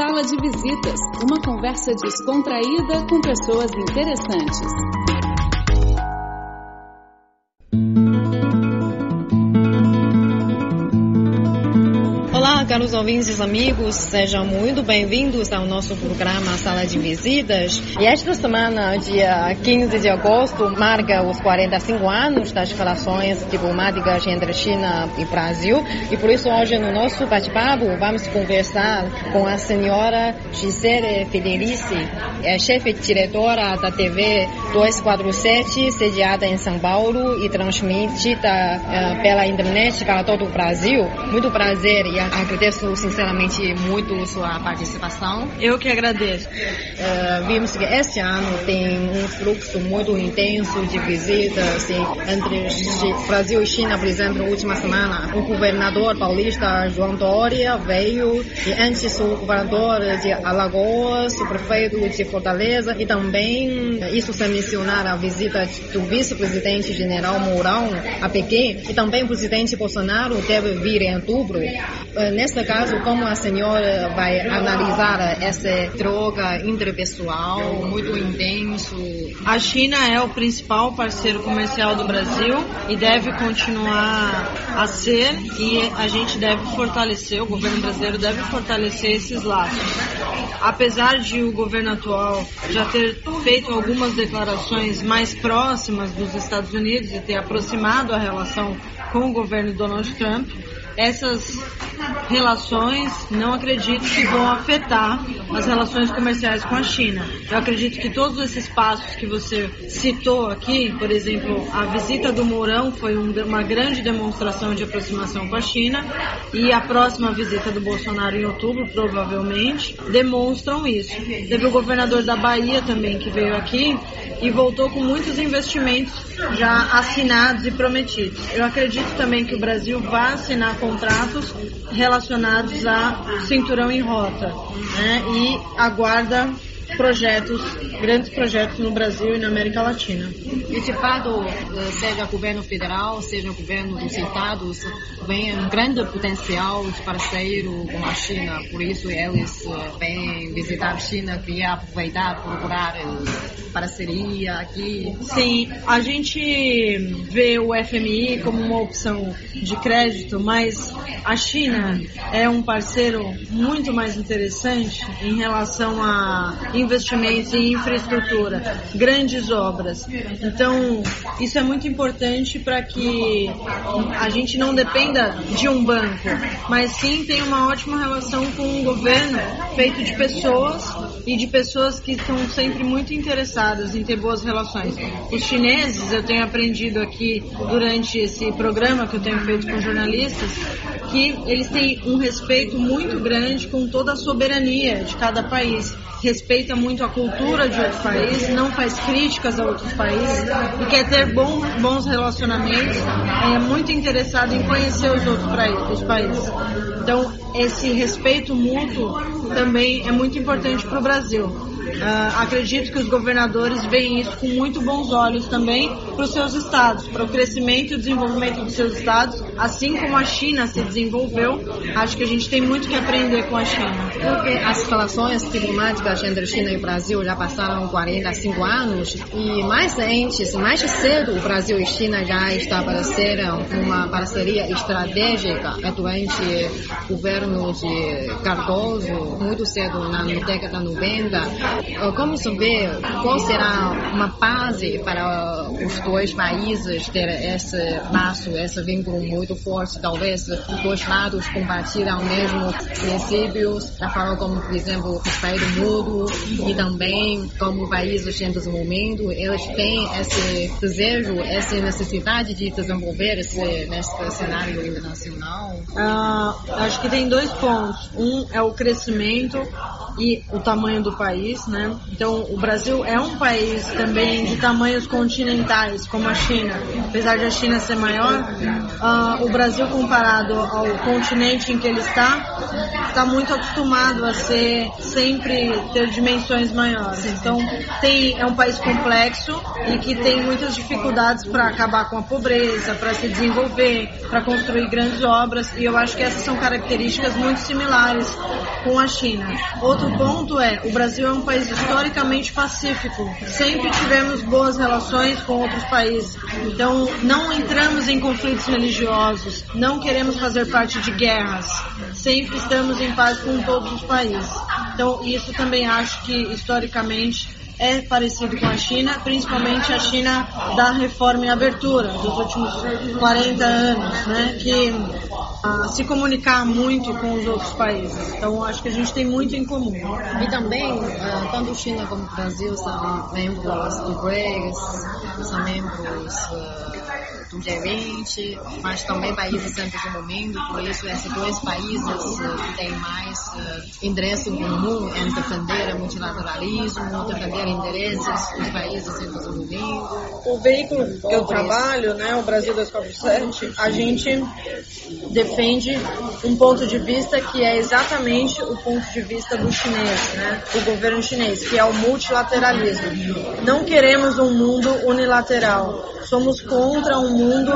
Sala de Visitas, uma conversa descontraída com pessoas interessantes. Caros ouvintes amigos, sejam muito bem-vindos ao nosso programa Sala de Visitas. E esta semana, dia 15 de agosto, marca os 45 anos das relações diplomáticas entre China e Brasil. E por isso hoje no nosso bate-papo vamos conversar com a senhora Gisele Federici, é chefe diretora da TV 247, sediada em São Paulo e transmitida uh, pela internet para todo o Brasil. Muito prazer e agradeço sinceramente muito sua participação. Eu que agradeço. Uh, vimos que este ano tem um fluxo muito intenso de visitas entre Brasil e China, por exemplo, na última semana. O governador paulista João Dória veio e antes o governador de Alagoas, o prefeito de Fortaleza e também, isso sem mencionar a visita do vice-presidente general Mourão a Pequim e também o presidente Bolsonaro deve vir em outubro. Uh, nesse caso, como a senhora vai analisar essa troca interpessoal muito intenso? A China é o principal parceiro comercial do Brasil e deve continuar a ser e a gente deve fortalecer, o governo brasileiro deve fortalecer esses laços. Apesar de o governo atual já ter feito algumas declarações mais próximas dos Estados Unidos e ter aproximado a relação com o governo Donald Trump, essas relações não acredito que vão afetar as relações comerciais com a China. Eu acredito que todos esses passos que você citou aqui, por exemplo, a visita do Mourão foi uma grande demonstração de aproximação com a China e a próxima visita do Bolsonaro em outubro, provavelmente, demonstram isso. Teve o governador da Bahia também que veio aqui e voltou com muitos investimentos já assinados e prometidos. Eu acredito também que o Brasil vai assinar contratos relacionados a cinturão em rota né, e aguarda projetos, grandes projetos no Brasil e na América Latina. E de fato, eh, seja governo federal, seja governo dos estados, vem um grande potencial de parceiro com a China, por isso eles eh, vêm visitar a China, queria aproveitar, procurar eh, parceria aqui. Sim, a gente vê o FMI como uma opção de crédito, mas a China é um parceiro muito mais interessante em relação a investimentos em infraestrutura, grandes obras. Então, isso é muito importante para que a gente não dependa de um banco, mas sim tenha uma ótima relação com um governo feito de pessoas e de pessoas que estão sempre muito interessadas em ter boas relações. Os chineses, eu tenho aprendido aqui durante esse programa que eu tenho feito com jornalistas, que eles têm um respeito muito grande com toda a soberania de cada país respeita muito a cultura de outro país, não faz críticas a outros países e quer ter bom, bons relacionamentos, é muito interessado em conhecer os outros os países. Então, esse respeito mútuo também é muito importante para o Brasil. Uh, acredito que os governadores veem isso com muito bons olhos também para os seus estados, para o crescimento e desenvolvimento dos seus estados, assim como a China se desenvolveu. Acho que a gente tem muito que aprender com a China. Porque as relações diplomáticas entre China e Brasil já passaram 45 anos e mais antes, mais cedo, o Brasil e China já estabeleceram uma parceria estratégica durante o governo de Cardoso, muito cedo, na década 90 como saber qual será uma base para os dois países ter esse laço, esse vínculo muito forte? Talvez os dois lados compartilham os mesmos princípios, da forma como, por exemplo, respeito mútuo e também como países em desenvolvimento, eles têm esse desejo, essa necessidade de desenvolver esse, nesse cenário internacional? Ah, acho que tem dois pontos. Um é o crescimento e o tamanho do país, né? Então, o Brasil é um país também de tamanhos continentais, como a China. Apesar de a China ser maior, uh, o Brasil comparado ao continente em que ele está, está muito acostumado a ser sempre ter dimensões maiores. Então tem é um país complexo e que tem muitas dificuldades para acabar com a pobreza, para se desenvolver, para construir grandes obras e eu acho que essas são características muito similares com a China. Outro ponto é o Brasil é um país historicamente pacífico. Sempre tivemos boas relações com outros países. Então não entramos em conflitos religiosos, não queremos fazer parte de guerras. Sempre estamos em paz com todos os países. Então isso também acho que historicamente é parecido com a China, principalmente a China da reforma e abertura dos últimos 40 anos, né, que uh, se comunicar muito com os outros países. Então acho que a gente tem muito em comum. E também, uh, tanto China como Brasil são membros do BRICS, são membros uh, do G20, mas também países sempre do por isso esses dois países uh, têm mais endereço comum em defender o multilateralismo, defender interesses dos países em todo o veículo que eu trabalho, né, o Brasil 247, a gente defende um ponto de vista que é exatamente o ponto de vista do chinês, né, do governo chinês, que é o multilateralismo. Não queremos um mundo unilateral. Somos contra um mundo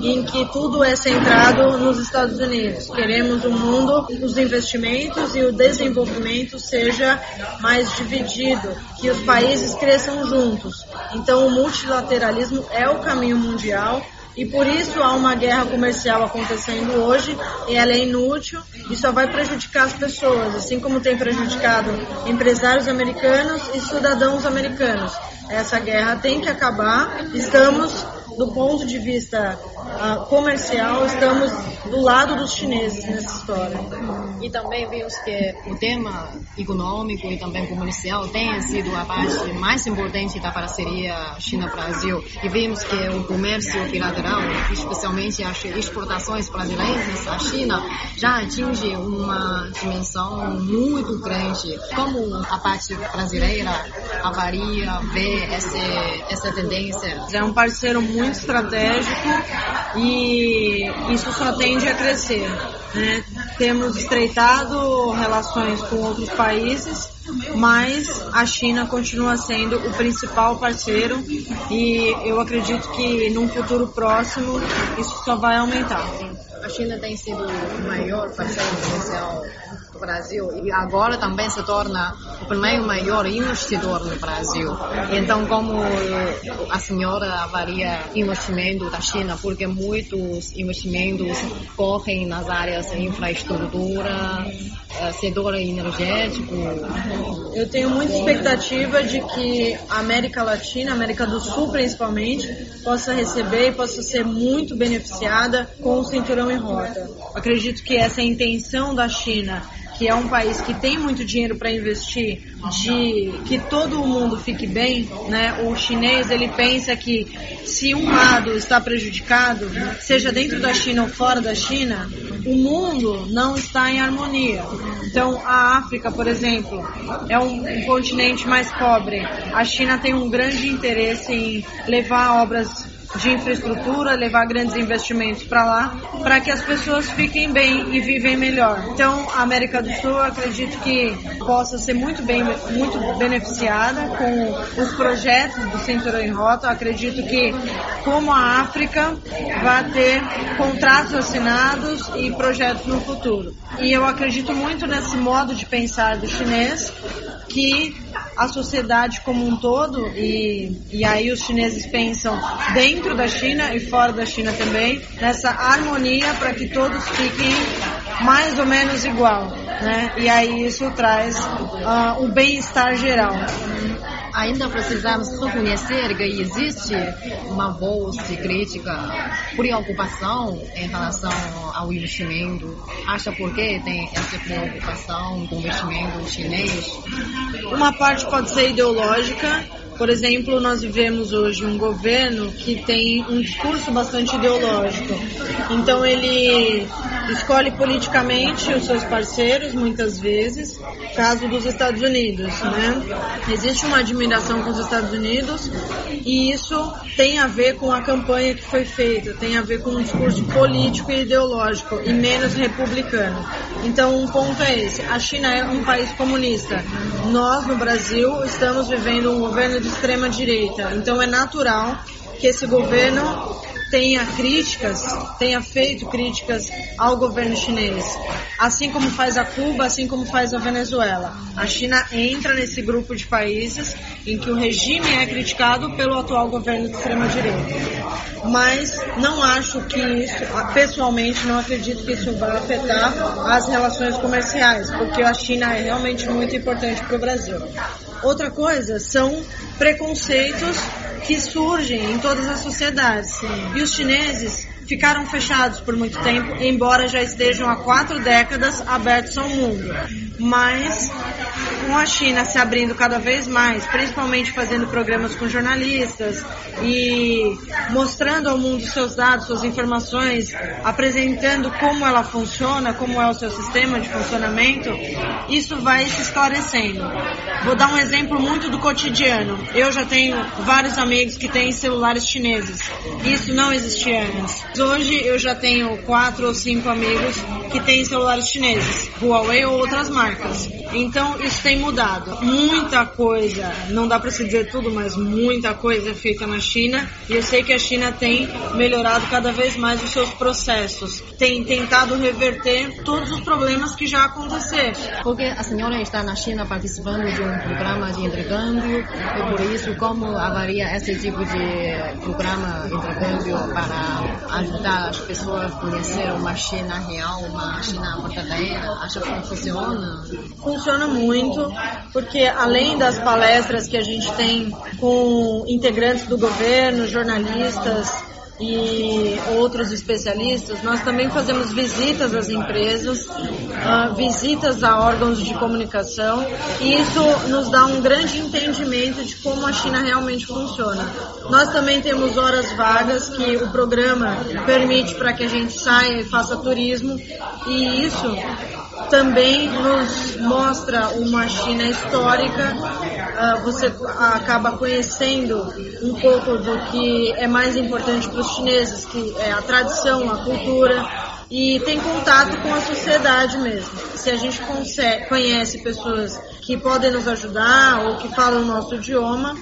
em que tudo é centrado nos Estados Unidos. Queremos um mundo os investimentos e o desenvolvimento seja mais dividido, que os países cresçam juntos. Então, o multilateralismo é o caminho mundial e por isso há uma guerra comercial acontecendo hoje e ela é inútil e só vai prejudicar as pessoas, assim como tem prejudicado empresários americanos e cidadãos americanos. Essa guerra tem que acabar. Estamos do ponto de vista uh, comercial, estamos do lado dos chineses nessa história. E também vimos que o tema econômico e também comercial tem sido a parte mais importante da parceria China-Brasil. E vimos que o comércio bilateral, especialmente as exportações brasileiras à China, já atinge uma dimensão muito grande. Como a parte brasileira avalia, vê essa, essa tendência? É um parceiro muito muito estratégico e isso só tende a crescer. Né? Temos estreitado relações com outros países, mas a China continua sendo o principal parceiro e eu acredito que num futuro próximo isso só vai aumentar. A China tem sido o maior parceiro comercial do Brasil e agora também se torna o primeiro maior investidor no Brasil. Então, como a senhora avalia investimento da China, porque muitos investimentos correm nas áreas de infraestrutura, eh, setor energético. Eu tenho muita expectativa de que a América Latina, a América do Sul principalmente, possa receber e possa ser muito beneficiada com o cinturão em rota. Acredito que essa é a intenção da China que é um país que tem muito dinheiro para investir, de que todo mundo fique bem, né? O chinês ele pensa que se um lado está prejudicado, seja dentro da China ou fora da China, o mundo não está em harmonia. Então, a África, por exemplo, é um, um continente mais pobre. A China tem um grande interesse em levar obras de infraestrutura, levar grandes investimentos para lá, para que as pessoas fiquem bem e vivem melhor. Então, a América do Sul, acredito que possa ser muito bem, muito beneficiada com os projetos do Cinturão em Rota. Acredito que, como a África, vai ter contratos assinados e projetos no futuro. E eu acredito muito nesse modo de pensar do chinês, que a sociedade como um todo, e, e aí os chineses pensam dentro da China e fora da China também, nessa harmonia para que todos fiquem mais ou menos igual, né? E aí isso traz uh, um bem-estar geral ainda precisamos reconhecer que existe uma voz de crítica, preocupação em relação ao investimento. Acha por que tem essa preocupação com o investimento chinês? Uma parte pode ser ideológica, por exemplo, nós vivemos hoje um governo que tem um discurso bastante ideológico. Então ele escolhe politicamente os seus parceiros, muitas vezes, caso dos Estados Unidos, né? Existe uma admiração com os Estados Unidos e isso tem a ver com a campanha que foi feita, tem a ver com um discurso político e ideológico e menos republicano. Então, um ponto é esse: a China é um país comunista. Nós, no Brasil, estamos vivendo um governo de extrema direita. Então, é natural que esse governo tenha críticas, tenha feito críticas ao governo chinês, assim como faz a Cuba, assim como faz a Venezuela. A China entra nesse grupo de países em que o regime é criticado pelo atual governo de extrema direita. Mas não acho que isso, pessoalmente, não acredito que isso vai afetar as relações comerciais, porque a China é realmente muito importante para o Brasil. Outra coisa são preconceitos que surgem em todas as sociedades. Sim. E os chineses ficaram fechados por muito tempo, embora já estejam há quatro décadas abertos ao mundo. Mas com a China se abrindo cada vez mais, principalmente fazendo programas com jornalistas e mostrando ao mundo seus dados, suas informações, apresentando como ela funciona, como é o seu sistema de funcionamento, isso vai se esclarecendo. Vou dar um exemplo muito do cotidiano. Eu já tenho vários amigos que têm celulares chineses. Isso não existia antes. Hoje eu já tenho quatro ou cinco amigos que têm celulares chineses, Huawei ou outras marcas. Então isso tem mudado. Muita coisa, não dá para se dizer tudo, mas muita coisa é feita na China e eu sei que a China tem melhorado cada vez mais os seus processos, tem tentado reverter todos os problemas que já aconteceram. Porque a senhora está na China participando de um programa de intercâmbio e por isso como avalia esse tipo de programa de intercâmbio para ajudar as pessoas a conhecer uma China real, uma China verdadeira? Acha que funciona? Funciona muito, porque além das palestras que a gente tem com integrantes do governo, jornalistas, e outros especialistas, nós também fazemos visitas às empresas, uh, visitas a órgãos de comunicação, e isso nos dá um grande entendimento de como a China realmente funciona. Nós também temos horas vagas que o programa permite para que a gente saia e faça turismo, e isso também nos mostra uma China histórica. Uh, você acaba conhecendo um pouco do que é mais importante para os chineses, que é a tradição, a cultura, e tem contato com a sociedade mesmo. Se a gente consegue, conhece pessoas que podem nos ajudar ou que falam o nosso idioma,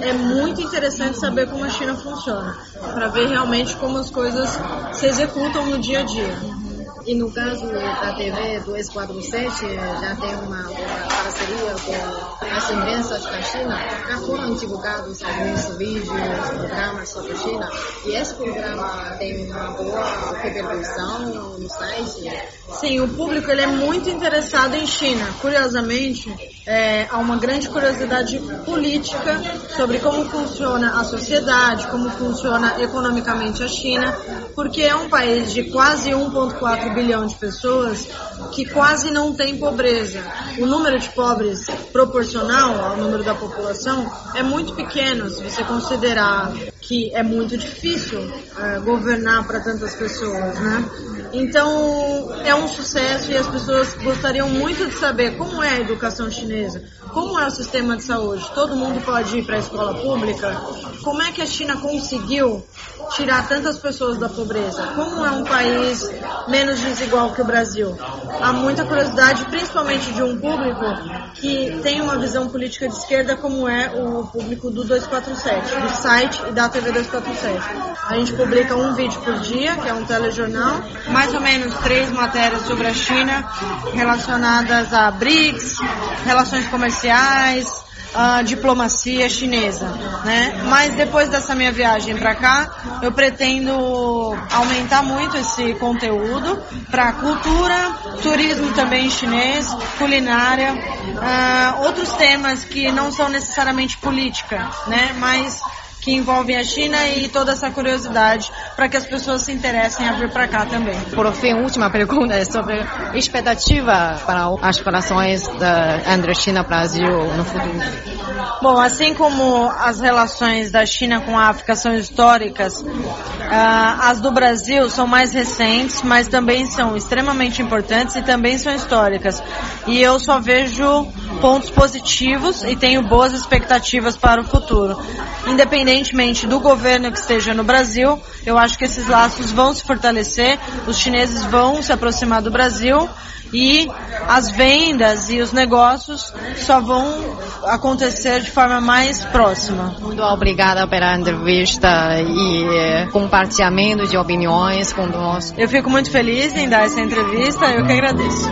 é muito interessante saber como a China funciona, para ver realmente como as coisas se executam no dia a dia. E no caso da TV 247, já tem uma, uma parceria com as imprensas da China, já foram divulgados alguns vídeos, programas sobre a China, e esse programa tem uma boa repercussão no site. Sim, o público ele é muito interessado em China. Curiosamente, é, há uma grande curiosidade política sobre como funciona a sociedade, como funciona economicamente a China, porque é um país de quase 1,4 bilhão de pessoas que quase não tem pobreza. O número de pobres proporcional ao número da população é muito pequeno, se você considerar que é muito difícil é, governar para tantas pessoas, né? Então é um sucesso e as pessoas gostariam muito de saber como é a educação chinesa, como é o sistema de saúde. Todo mundo pode ir para a escola pública. Como é que a China conseguiu tirar tantas pessoas da pobreza? Como é um país menos desigual que o Brasil? Há muita curiosidade, principalmente de um público que tem uma visão política de esquerda, como é o público do 247, do site e da TV 247. A gente publica um vídeo por dia, que é um telejornal, mais ou menos três matérias sobre a China relacionadas a BRICS, relações comerciais, a diplomacia chinesa, né? Mas depois dessa minha viagem para cá, eu pretendo aumentar muito esse conteúdo para cultura, turismo também chinês, culinária, uh, outros temas que não são necessariamente política, né? Mas que envolvem a China e toda essa curiosidade para que as pessoas se interessem a vir para cá também. Por fim, última pergunta é sobre expectativa para as relações entre China e Brasil no futuro. Bom, assim como as relações da China com a África são históricas, uh, as do Brasil são mais recentes, mas também são extremamente importantes e também são históricas. E eu só vejo pontos positivos e tenho boas expectativas para o futuro. Independentemente do governo que esteja no Brasil, eu acho que esses laços vão se fortalecer, os chineses vão se aproximar do Brasil e as vendas e os negócios só vão acontecer de forma mais próxima. Muito obrigada pela entrevista e eh, compartilhamento de opiniões conosco. Eu fico muito feliz em dar essa entrevista, eu que agradeço.